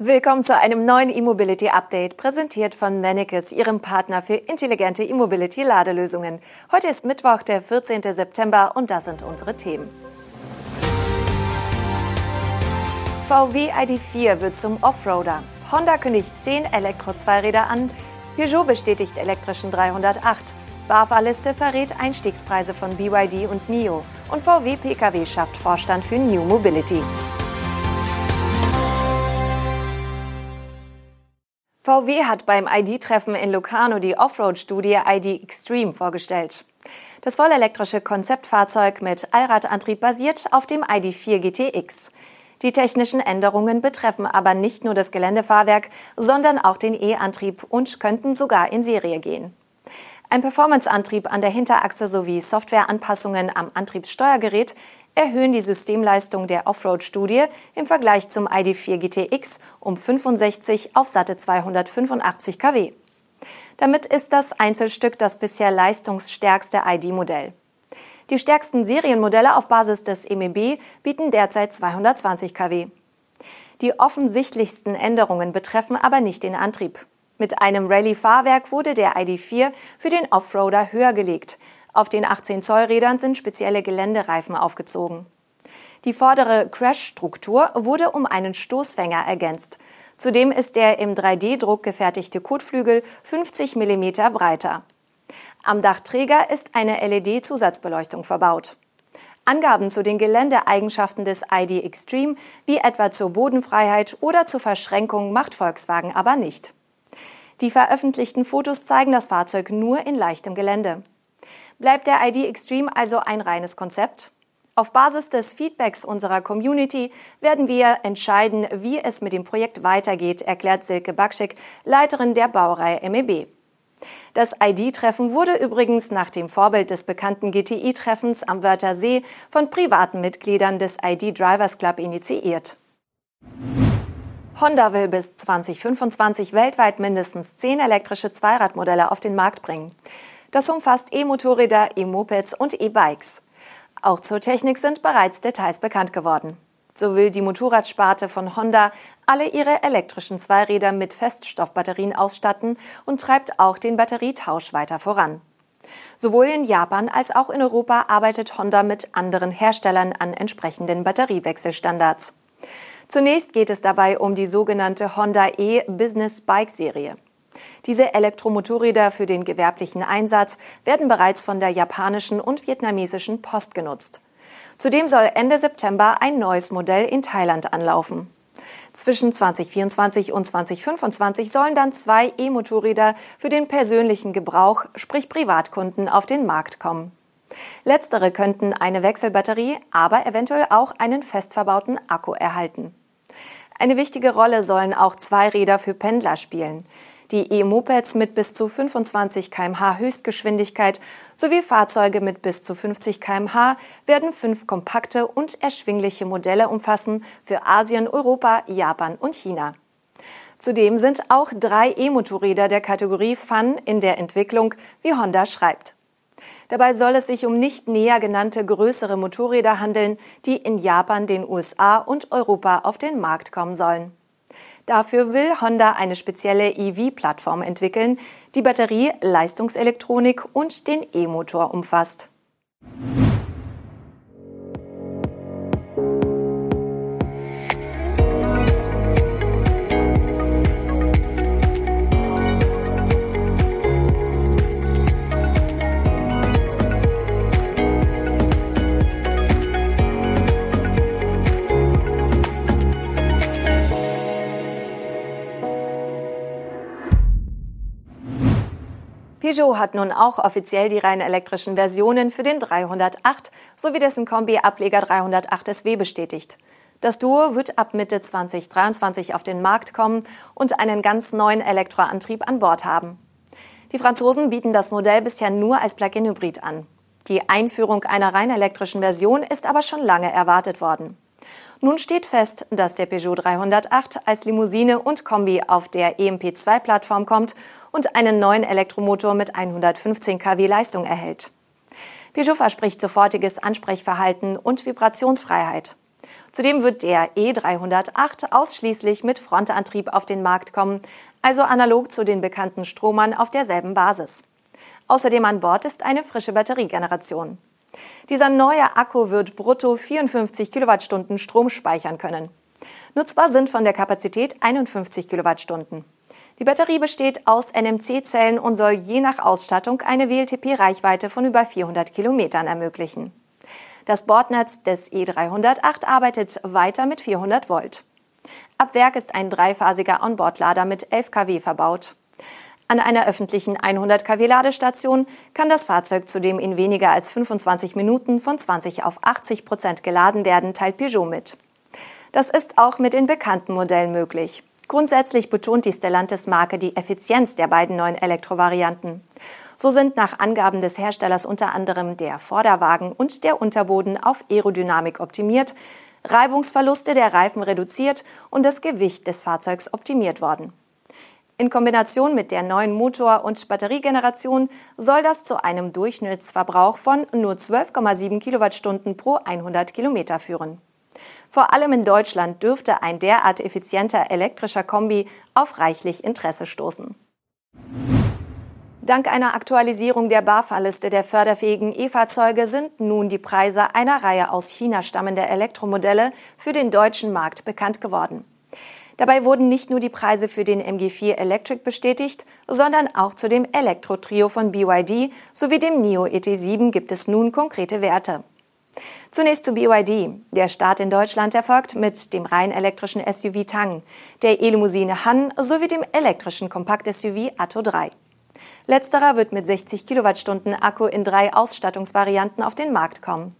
Willkommen zu einem neuen E-Mobility Update, präsentiert von Mennekes, Ihrem Partner für intelligente E-Mobility Ladelösungen. Heute ist Mittwoch, der 14. September und das sind unsere Themen. VW ID4 wird zum Offroader. Honda kündigt 10 Elektro-Zweiräder an. Peugeot bestätigt elektrischen 308. BAFA-Liste verrät Einstiegspreise von BYD und NIO. Und VW Pkw schafft Vorstand für New Mobility. VW hat beim ID-Treffen in Locarno die Offroad-Studie ID Extreme vorgestellt. Das vollelektrische Konzeptfahrzeug mit Allradantrieb basiert auf dem ID4 GTX. Die technischen Änderungen betreffen aber nicht nur das Geländefahrwerk, sondern auch den E-Antrieb und könnten sogar in Serie gehen. Ein Performance-Antrieb an der Hinterachse sowie Softwareanpassungen am Antriebssteuergerät erhöhen die Systemleistung der Offroad-Studie im Vergleich zum ID4 GTX um 65 auf satte 285 kW. Damit ist das Einzelstück das bisher leistungsstärkste ID-Modell. Die stärksten Serienmodelle auf Basis des MEB bieten derzeit 220 kW. Die offensichtlichsten Änderungen betreffen aber nicht den Antrieb. Mit einem Rallye-Fahrwerk wurde der ID4 für den Offroader höher gelegt, auf den 18 Zoll Rädern sind spezielle Geländereifen aufgezogen. Die vordere Crash-Struktur wurde um einen Stoßfänger ergänzt. Zudem ist der im 3D-Druck gefertigte Kotflügel 50 mm breiter. Am Dachträger ist eine LED-Zusatzbeleuchtung verbaut. Angaben zu den Geländeeigenschaften des ID Extreme, wie etwa zur Bodenfreiheit oder zur Verschränkung, macht Volkswagen aber nicht. Die veröffentlichten Fotos zeigen das Fahrzeug nur in leichtem Gelände. Bleibt der ID Extreme also ein reines Konzept? Auf Basis des Feedbacks unserer Community werden wir entscheiden, wie es mit dem Projekt weitergeht, erklärt Silke Bakschik, Leiterin der Baureihe MEB. Das ID-Treffen wurde übrigens nach dem Vorbild des bekannten GTI-Treffens am Wörthersee von privaten Mitgliedern des ID Drivers Club initiiert. Honda will bis 2025 weltweit mindestens zehn elektrische Zweiradmodelle auf den Markt bringen. Das umfasst E-Motorräder, E-Mopeds und E-Bikes. Auch zur Technik sind bereits Details bekannt geworden. So will die Motorradsparte von Honda alle ihre elektrischen Zweiräder mit Feststoffbatterien ausstatten und treibt auch den Batterietausch weiter voran. Sowohl in Japan als auch in Europa arbeitet Honda mit anderen Herstellern an entsprechenden Batteriewechselstandards. Zunächst geht es dabei um die sogenannte Honda E Business Bike Serie. Diese Elektromotorräder für den gewerblichen Einsatz werden bereits von der japanischen und vietnamesischen Post genutzt. Zudem soll Ende September ein neues Modell in Thailand anlaufen. Zwischen 2024 und 2025 sollen dann zwei E-Motorräder für den persönlichen Gebrauch, sprich Privatkunden, auf den Markt kommen. Letztere könnten eine Wechselbatterie, aber eventuell auch einen fest verbauten Akku erhalten. Eine wichtige Rolle sollen auch Zweiräder für Pendler spielen. Die E-Mopeds mit bis zu 25 kmh Höchstgeschwindigkeit sowie Fahrzeuge mit bis zu 50 kmh werden fünf kompakte und erschwingliche Modelle umfassen für Asien, Europa, Japan und China. Zudem sind auch drei E-Motorräder der Kategorie Fun in der Entwicklung, wie Honda schreibt. Dabei soll es sich um nicht näher genannte größere Motorräder handeln, die in Japan, den USA und Europa auf den Markt kommen sollen. Dafür will Honda eine spezielle EV-Plattform entwickeln, die Batterie, Leistungselektronik und den E-Motor umfasst. Peugeot hat nun auch offiziell die rein elektrischen Versionen für den 308 sowie dessen Kombi-Ableger 308 SW bestätigt. Das Duo wird ab Mitte 2023 auf den Markt kommen und einen ganz neuen Elektroantrieb an Bord haben. Die Franzosen bieten das Modell bisher nur als Plug-in-Hybrid an. Die Einführung einer rein elektrischen Version ist aber schon lange erwartet worden. Nun steht fest, dass der Peugeot 308 als Limousine und Kombi auf der EMP2-Plattform kommt und einen neuen Elektromotor mit 115 kW Leistung erhält. Peugeot verspricht sofortiges Ansprechverhalten und Vibrationsfreiheit. Zudem wird der E308 ausschließlich mit Frontantrieb auf den Markt kommen, also analog zu den bekannten Stromern auf derselben Basis. Außerdem an Bord ist eine frische Batteriegeneration. Dieser neue Akku wird brutto 54 Kilowattstunden Strom speichern können. Nutzbar sind von der Kapazität 51 Kilowattstunden. Die Batterie besteht aus NMC-Zellen und soll je nach Ausstattung eine WLTP-Reichweite von über 400 Kilometern ermöglichen. Das Bordnetz des E308 arbeitet weiter mit 400 Volt. Ab Werk ist ein dreiphasiger Onboard-Lader mit 11 kW verbaut. An einer öffentlichen 100 kW Ladestation kann das Fahrzeug zudem in weniger als 25 Minuten von 20 auf 80 Prozent geladen werden, teilt Peugeot mit. Das ist auch mit den bekannten Modellen möglich. Grundsätzlich betont die Stellantis-Marke die Effizienz der beiden neuen Elektrovarianten. So sind nach Angaben des Herstellers unter anderem der Vorderwagen und der Unterboden auf Aerodynamik optimiert, Reibungsverluste der Reifen reduziert und das Gewicht des Fahrzeugs optimiert worden. In Kombination mit der neuen Motor- und Batteriegeneration soll das zu einem Durchschnittsverbrauch von nur 12,7 Kilowattstunden pro 100 Kilometer führen. Vor allem in Deutschland dürfte ein derart effizienter elektrischer Kombi auf reichlich Interesse stoßen. Dank einer Aktualisierung der BAFA-Liste der förderfähigen E-Fahrzeuge sind nun die Preise einer Reihe aus China stammender Elektromodelle für den deutschen Markt bekannt geworden. Dabei wurden nicht nur die Preise für den MG4 Electric bestätigt, sondern auch zu dem Elektro-Trio von BYD sowie dem NIO ET7 gibt es nun konkrete Werte. Zunächst zu BYD. Der Start in Deutschland erfolgt mit dem rein elektrischen SUV Tang, der E-Limousine Han sowie dem elektrischen Kompakt-SUV Atto 3. Letzterer wird mit 60 Kilowattstunden Akku in drei Ausstattungsvarianten auf den Markt kommen.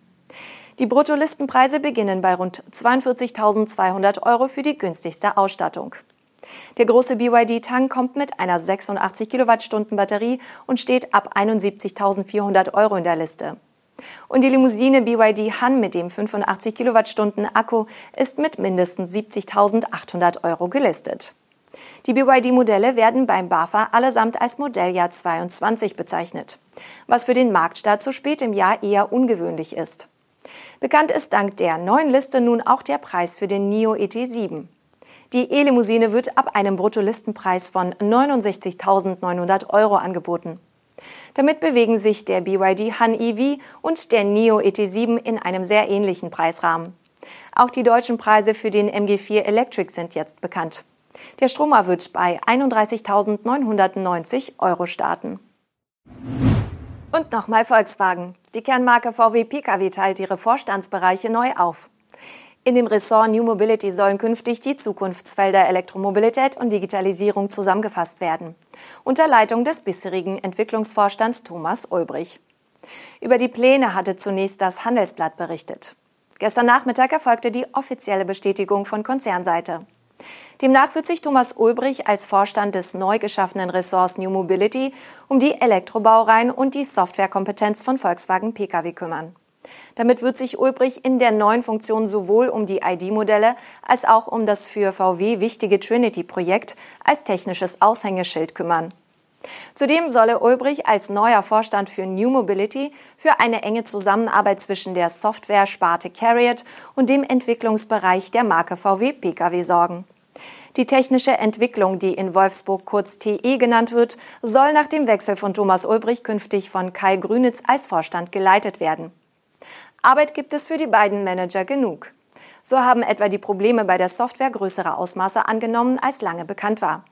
Die Bruttolistenpreise beginnen bei rund 42.200 Euro für die günstigste Ausstattung. Der große BYD Tang kommt mit einer 86 Kilowattstunden Batterie und steht ab 71.400 Euro in der Liste. Und die Limousine BYD Han mit dem 85 Kilowattstunden Akku ist mit mindestens 70.800 Euro gelistet. Die BYD-Modelle werden beim BAFA allesamt als Modelljahr 22 bezeichnet, was für den Marktstart so spät im Jahr eher ungewöhnlich ist. Bekannt ist dank der neuen Liste nun auch der Preis für den NIO ET7. Die E-Limousine wird ab einem Bruttolistenpreis von 69.900 Euro angeboten. Damit bewegen sich der BYD Han EV und der NIO ET7 in einem sehr ähnlichen Preisrahmen. Auch die deutschen Preise für den MG4 Electric sind jetzt bekannt. Der Stromer wird bei 31.990 Euro starten. Und nochmal Volkswagen. Die Kernmarke VW Pkw teilt ihre Vorstandsbereiche neu auf. In dem Ressort New Mobility sollen künftig die Zukunftsfelder Elektromobilität und Digitalisierung zusammengefasst werden. Unter Leitung des bisherigen Entwicklungsvorstands Thomas Ulbrich. Über die Pläne hatte zunächst das Handelsblatt berichtet. Gestern Nachmittag erfolgte die offizielle Bestätigung von Konzernseite. Demnach wird sich Thomas Ulbrich als Vorstand des neu geschaffenen Ressorts New Mobility um die Elektrobaureihen und die Softwarekompetenz von Volkswagen Pkw kümmern. Damit wird sich Ulbrich in der neuen Funktion sowohl um die ID-Modelle als auch um das für VW wichtige Trinity-Projekt als technisches Aushängeschild kümmern. Zudem solle Ulbrich als neuer Vorstand für New Mobility für eine enge Zusammenarbeit zwischen der Software-Sparte Carriot und dem Entwicklungsbereich der Marke VW Pkw sorgen. Die technische Entwicklung, die in Wolfsburg kurz TE genannt wird, soll nach dem Wechsel von Thomas Ulbrich künftig von Kai Grünitz als Vorstand geleitet werden. Arbeit gibt es für die beiden Manager genug. So haben etwa die Probleme bei der Software größere Ausmaße angenommen, als lange bekannt war.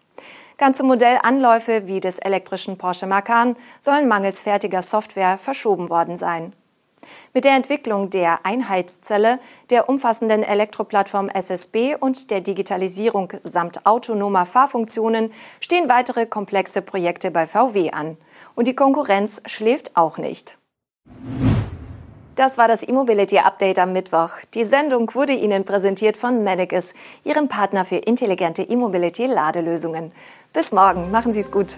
Ganze Modellanläufe wie des elektrischen Porsche Macan sollen mangels fertiger Software verschoben worden sein. Mit der Entwicklung der Einheitszelle, der umfassenden Elektroplattform SSB und der Digitalisierung samt autonomer Fahrfunktionen stehen weitere komplexe Projekte bei VW an. Und die Konkurrenz schläft auch nicht. Das war das E-Mobility Update am Mittwoch. Die Sendung wurde Ihnen präsentiert von Medicus, Ihrem Partner für intelligente E-Mobility Ladelösungen. Bis morgen, machen Sie es gut.